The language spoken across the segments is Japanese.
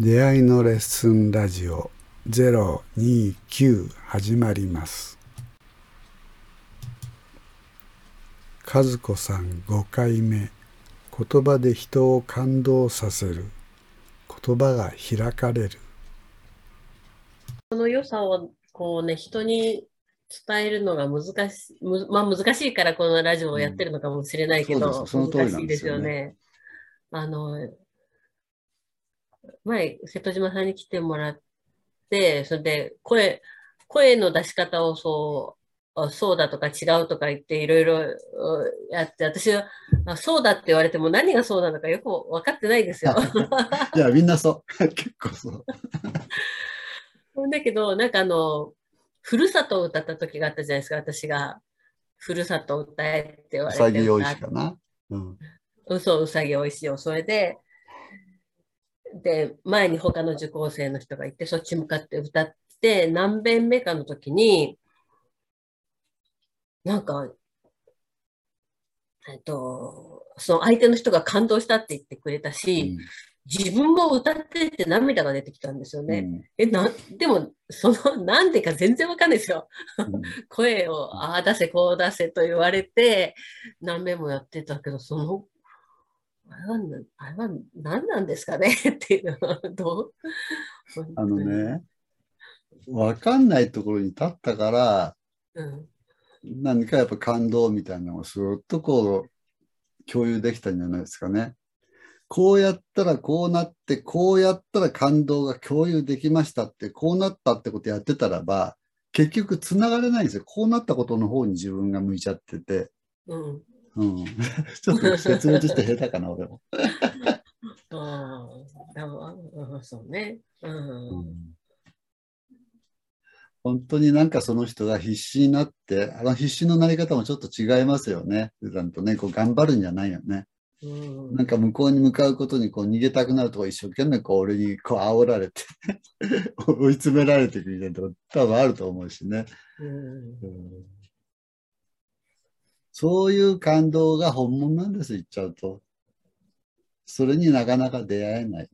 出会いのレッスンラジオ029始まります。和子さん5回目。言葉で人を感動させる。言葉が開かれる。その良さをこうね人に伝えるのが難しい、むまあ難しいからこのラジオをやってるのかもしれないけど、うんその通り難しいですよね。あの、前、瀬戸島さんに来てもらって、それで声、声の出し方をそう、あそうだとか違うとか言っていろいろうやって、私はあそうだって言われても何がそうなのかよく分かってないですよ。いや、みんなそう。結構そう。だけど、なんかあの、ふるさとを歌った時があったじゃないですか、私が。ふるさとを歌えって言われて。うさぎおいしかな。うん。うん、そう、うさぎおいしいよ。それで、で、前に他の受講生の人がいて、そっち向かって歌って、何遍目かの時に、なんか、えっと、その相手の人が感動したって言ってくれたし、自分も歌ってて涙が出てきたんですよね。うんえ、な、でも、その、なんでか全然わかんないですよ。うん 声を、ああ出せ、こう出せと言われて、何遍もやってたけど、その、あれはな、あれは何なんですかね？っていうのは、どう？あの。ね、わかんないところに立ったから、うん。何かやっぱ感動みたいなのをすっとこう共有できたんじゃないですかね。こうやったらこうなって、こうやったら感動が共有できましたって、こうなったってことやってたらば、結局つながれないんですよ。こうなったことの方に自分が向いちゃってて。うん。うん。ちょっと説明として下手かな、俺も。ああ、うんそうね。うん。うん本当になんかその人が必死になって、あの必死のなり方もちょっと違いますよね。普段とね、こう頑張るんじゃないよね。うんなんか向こうに向かうことにこう逃げたくなるとこ一生懸命こう俺にこう煽られて 追い詰められていくみたいなとこ多分あると思うしね。うんそういう感動が本物なんです、言っちゃうと。それになかなか出会えない。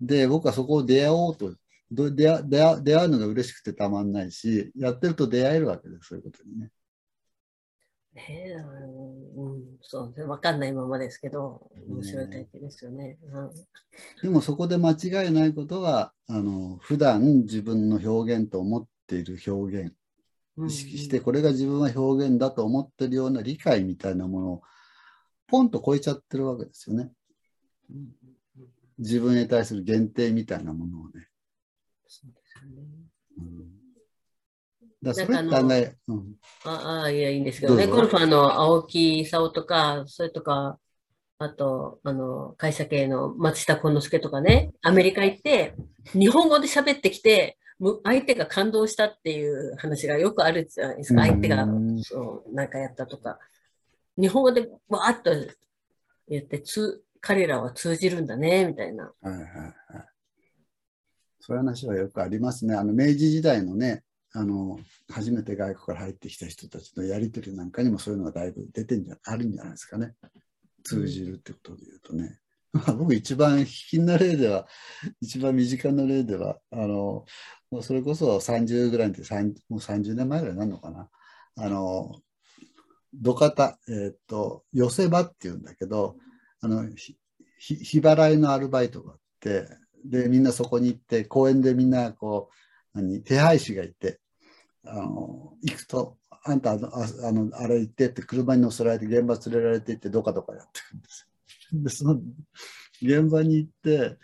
で、僕はそこを出会おうと、ど出会出会出会うのが嬉しくてたまんないし、やってると出会えるわけです、そういうことにね。ねえ、うん、うんそうね、わかんないままですけど、面白い体験ですよね。うんでもそこで間違いないことは、あの、普段自分の表現と思っている表現、うん意識してこれが自分は表現だと思ってるような理解みたいなものをポンと超えちゃってるわけですよね。うん自分に対する限定みたいなものをね。そうですよねうん、だそれって案外、うん、ああ、いや、いいんですけどね。ゴルファーの青木功とか、それとか、あと、あの、会社系の松下幸之助とかね、アメリカ行って、日本語で喋ってきて、む相手が感動したっていう話がよくあるじゃないですか。うん相手が、そう、なんかやったとか。日本語でわーっと言って、つ、彼らは通じるんだね、みたいな。はいはいはい。そういう話はよくありますね。あの明治時代のね、あの初めて外国から入ってきた人たちのやり取りなんかにもそういうのがだいぶ出てんじゃあるんじゃないですかね。通じるってことで言うとね。僕一番卑近な例では、一番身近な例では、あの、もうそれこそ30ぐらいで、もう30年前ぐらいになるのかな。あの、土方、えーっと、寄せ場っていうんだけど、あの、ひ日払いのアルバイトがあって、で、みんなそこに行って、公園でみんな、こう、何、手配師がいて、あの、行くと、あんた、あの、あのあれ行ってって、車に乗せられて、現場連れられて行って、どかどかやってくるんですよ。で、その、現場に行って、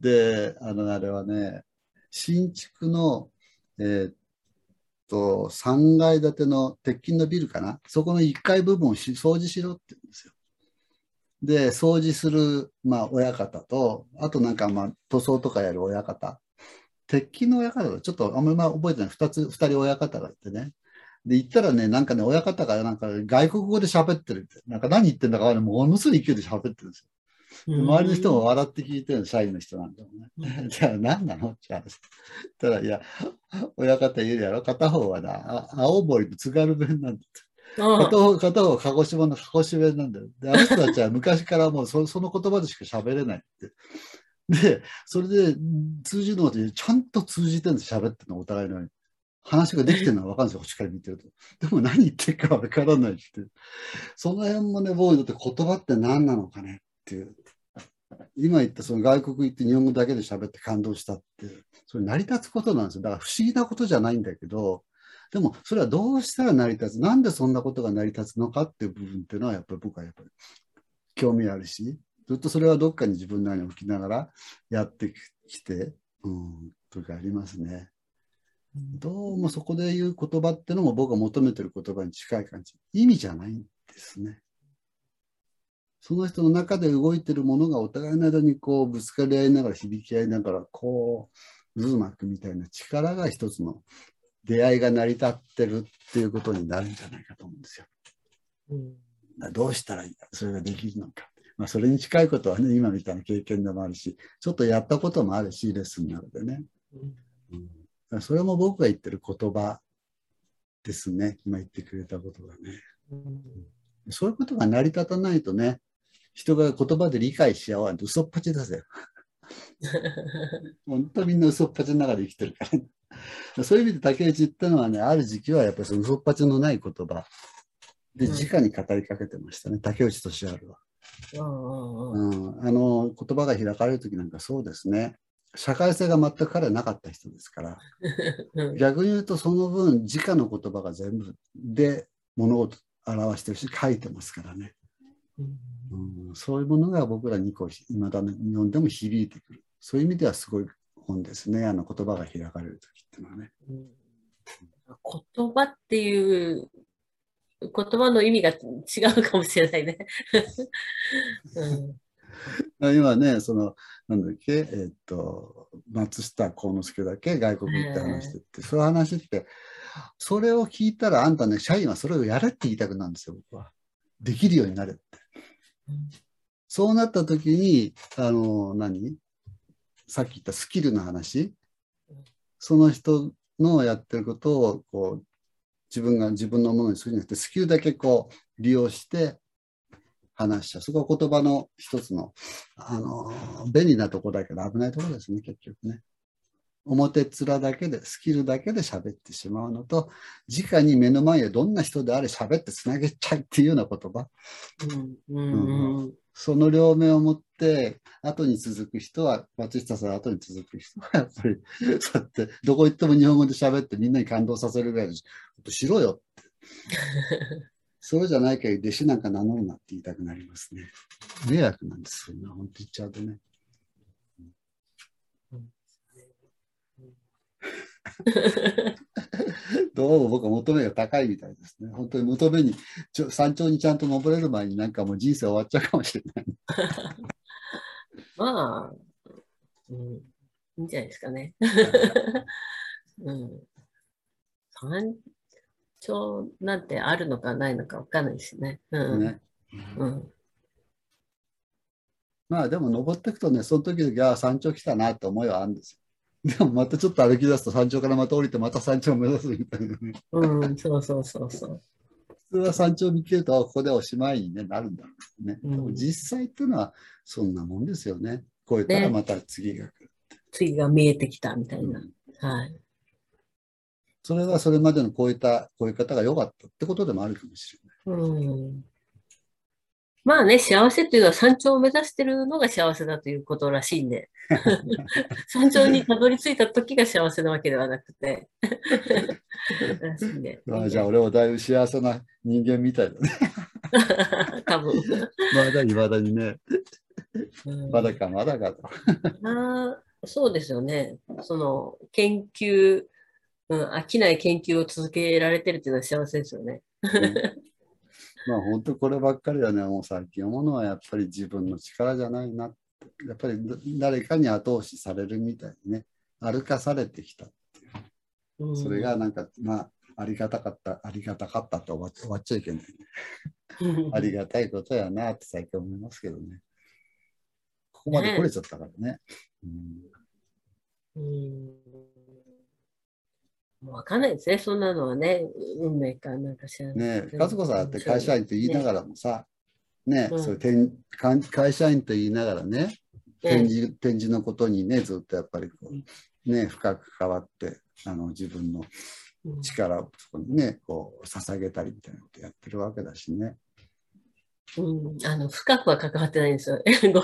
で、あの、あれはね、新築の、えーっと、3階建ての鉄筋のビルかな？そこの1階部分をし掃除しろって言うんですよ。で、掃除する、まあ、親方と、あとなんか、まあ、塗装とかやる親方。鉄筋の親方、ちょっとあんまり覚えてない。二つ、二人親方がいてね。で、行ったらね、なんかね、親方がなんか外国語で喋ってるって。なんか何言ってんだかわかんないものすごい勢いで喋ってるんですよ。で周りの人も笑って聞いてるの、社員の人なんだよね。じゃあ何なのって話。たら、いや、親方言うやろ。片方はな、あ青森の津軽弁なんだって。あ片方片方は鹿児島の鹿児島弁なんだよ。で、あの人たちは昔からもうそその言葉でしか喋れないって。で、それで通じるのってちゃんと通じてるんです喋ってるのお互いのように。話ができてるのは分かるんですよ、こっちから見てると。でも何言ってるか分からないって。その辺もね、僕にとって言葉って何なのかねっていう。今言ったその外国行って日本語だけで喋って感動したって、それ成り立つことなんですよ。だから不思議なことじゃないんだけど、でもそれはどうしたら成り立つ、なんでそんなことが成り立つのかっていう部分っていうのはやっぱり僕はやっぱり興味あるし、ずっとそれはどっかに自分なりに置きながらやってきて、うん、とかありますね。どうもそこで言う言葉ってのも僕が求めてる言葉に近い感じ。意味じゃないんですね。その人の中で動いてるものがお互いの間にこうぶつかり合いながら響き合いながらこう渦巻くみたいな力が一つの出会いが成り立ってるっていうことになるんじゃないかと思うんですよ。うん、どうしたらそれができるのか。まあ、それに近いことはね今みたいな経験でもあるしちょっとやったこともあるしレッスンなのでね。うん、それも僕が言ってる言葉ですね。今言ってくれたことがね。うん、そういうことが成り立たないとね人が言葉で理解し合わんと嘘っぱちだぜ。本当みんな嘘っぱちの中で生きてるから。そういう意味で竹内言ったのはね、ある時期はやっぱりその嘘っぱちのない言葉。で直に語りかけてましたね、うん、竹内俊治は。うん、あの言葉が開かれる時なんかそうですね社会性が全く彼はなかった人ですから逆に言うとその分直の言葉が全部で物事表してるし書いてますからね。うん、そういうものが僕らにこう今だに読んでも響いてくる。そういう意味ではすごい本ですね。あの言葉が開かれる時っていうのはね、うん。言葉っていう言葉の意味が違うかもしれないね。うん、今ねそのなんだっけえー、っと松下幸之助だけ外国行って話してって、そういう話ってそれを聞いたらあんたね社員はそれをやれって言いたくなるんですよ僕は。できるようになれって。そうなった時に、あの、何？さっき言ったスキルの話、その人のやってることをこう自分が自分のものにするんじゃなくて、スキルだけこう利用して話しちゃう。そこは言葉の一つの、あの、便利なとこだけど危ないところですね、結局ね。表面だけで、スキルだけで喋ってしまうのと、直に目の前でどんな人であれ喋ってつなげちゃうっていうような言葉。うん、うんその両面を持って、後に続く人は、松下さん後に続く人は、やっぱり、そうやって、どこ行っても日本語で喋ってみんなに感動させるぐらいで、しろよって。そうじゃないけど、弟子なんか名乗るなって言いたくなりますね。迷惑なんですよ。ね、本当言っちゃうとね。どうも僕は求めが高いみたいですね。本当に求めに、ちょ山頂にちゃん。と登れる前になん。かもう人生終わっちゃうかもしれない。まあ、うん、いいん。じゃないですかね。うん、山頂なんてあるのかないのか分かんないですね。うん、ねうん、まあでも登っていくとね、その時々、山頂来たなって思いはあるんですよ。でもまたちょっと歩き出すと山頂からまた降りてまた山頂を目指すみたいなね。うん、そうそうそうそう。普通は山頂見切るとここでおしまいに、ね、なるんだろうね。うん、実際っていうのはそんなもんですよね。超えたらまた次が来る、ね、次が見えてきたみたいな。うん、はい。それはそれまでの超えた、超え方が良かったってことでもあるかもしれない。うんまあね、幸せというのは山頂を目指してるのが幸せだということらしいんで、山頂にたどり着いた時が幸せなわけではなくて。あじゃあ俺はだいぶ幸せな人間みたいだね。多分。まだいまだにね。まだかまだかと。あそうですよね。その研究、うん、飽きない研究を続けられてるっていうのは幸せですよね。うんまあ本当こればっかりはね、もう最近思うのはやっぱり自分の力じゃないな。やっぱり誰かに後押しされるみたいにね、歩かされてきたっていう。それがなんか、まあ、ありがたかった、ありがたかったと終わ終わっちゃいけない、ね。ありがたいことやなって最近思いますけどね。ここまで来れちゃったからね。うん、うんもう分かんないですね、そんなのはね、運命かなんか知らない。ねえ、和子さんって会社員と言いながらもさ、ね、ねうん、そう会社員と言いながらね、展示展示のことにねずっとやっぱりこう、ね、深く関わってあの自分のうん。力をそこにねこう捧げたりみたいなことやってるわけだしね。うん、あの深くは関わってないんですよ。ご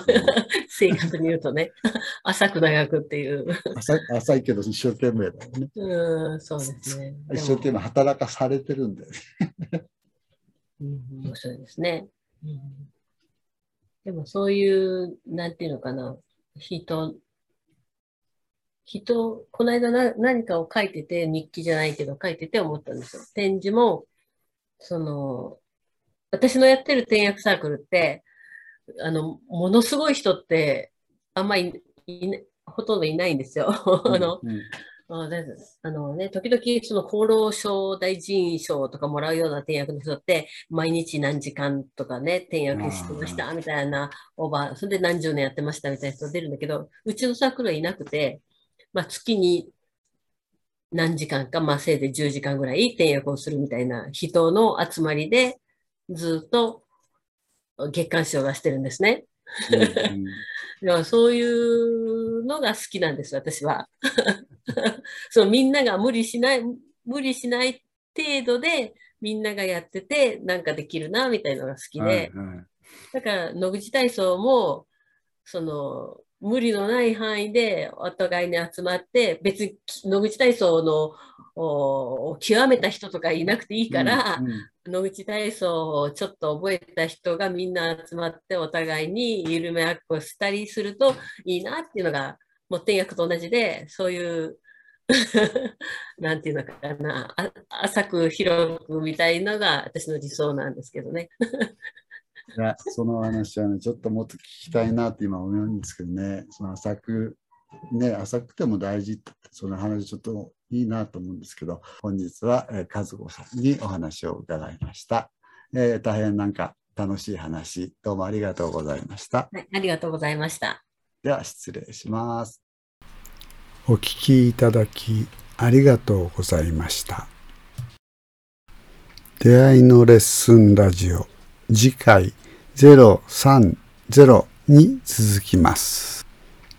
正確に言うとね、浅く長くっていう。浅い浅いけど一生懸命だよね。うん、そうですね。一生懸命働かされてるんだよね。うん、面白いですね。うん、でもそういう、なんていうのかな、人、人、この間な何かを書いてて、日記じゃないけど書いてて思ったんですよ。展示も、その、私のやってる転訳サークルって、あの、ものすごい人って、あんまりいなほとんどいないんですよ。あの、うんあだあのね、時々その厚労省大臣賞とかもらうような転訳の人って、毎日何時間とかね、転訳してましたみたいな、オーバー、それで何十年やってましたみたいな人出るんだけど、うちのサークルはいなくて、まあ月に何時間か、まあせいぜい10時間ぐらい転訳をするみたいな人の集まりで、ずっと月刊誌を出してるんですね。うんうんだからそういうのが好きなんです、私は。そうみんなが無理しない、無理しない程度でみんながやってて、なんかできるな、みたいなのが好きで。はいはいだから野口体操も、その、無理のない範囲でお互いに集まって、別に野口体操のお極めた人とかいなくていいから、うんうん野口体操をちょっと覚えた人がみんな集まってお互いに緩め合っこしたりするといいなっていうのが、もう天訳と同じで、そういう、なんていうのかな、あ浅く広くみたいのが私の理想なんですけどね。いやその話はね、ちょっともっと聞きたいなって今思うんですけどね、その浅く、ね、浅くても大事って、その話ちょっといいなと思うんですけど、本日は、えー、和子さんにお話を伺いました。えー大変なんか楽しい話、どうもありがとうございました。はい、ありがとうございました。では失礼します。お聞きいただきありがとうございました。出会いのレッスンラジオ次回030に続きます。